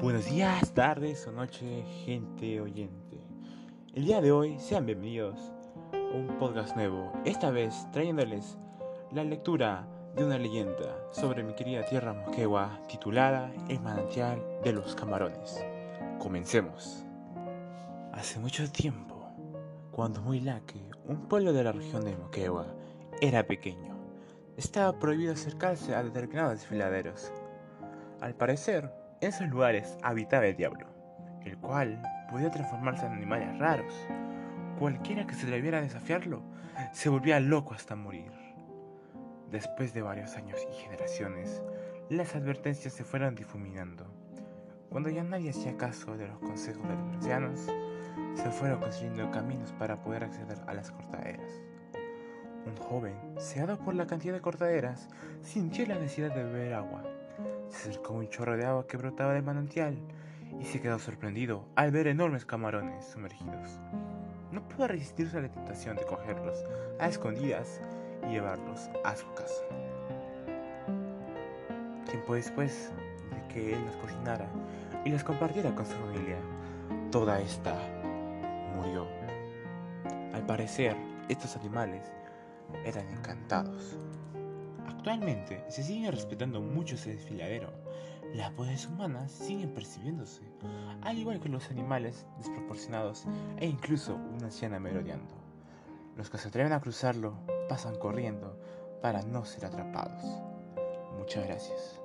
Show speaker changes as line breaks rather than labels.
Buenos días, tardes o noche, gente oyente. El día de hoy sean bienvenidos a un podcast nuevo, esta vez trayéndoles la lectura de una leyenda sobre mi querida tierra Moquegua titulada El manantial de los camarones. Comencemos. Hace mucho tiempo, cuando Muilaque, un pueblo de la región de Moquegua, era pequeño, estaba prohibido acercarse a determinados desfiladeros. Al parecer, en esos lugares habitaba el diablo, el cual podía transformarse en animales raros. Cualquiera que se atreviera a desafiarlo se volvía loco hasta morir. Después de varios años y generaciones, las advertencias se fueron difuminando. Cuando ya nadie hacía caso de los consejos de los ancianos, se fueron construyendo caminos para poder acceder a las cortaderas. Un joven, cegado por la cantidad de cortaderas, sintió la necesidad de beber agua. Se acercó un chorro de agua que brotaba del manantial y se quedó sorprendido al ver enormes camarones sumergidos. No pudo resistirse a la tentación de cogerlos a escondidas y llevarlos a su casa. Tiempo después de que él los cocinara y los compartiera con su familia, toda esta murió. Al parecer, estos animales eran encantados. Actualmente se sigue respetando mucho ese desfiladero. Las voces humanas siguen percibiéndose, al igual que los animales desproporcionados e incluso una anciana merodeando. Los que se atreven a cruzarlo pasan corriendo para no ser atrapados. Muchas gracias.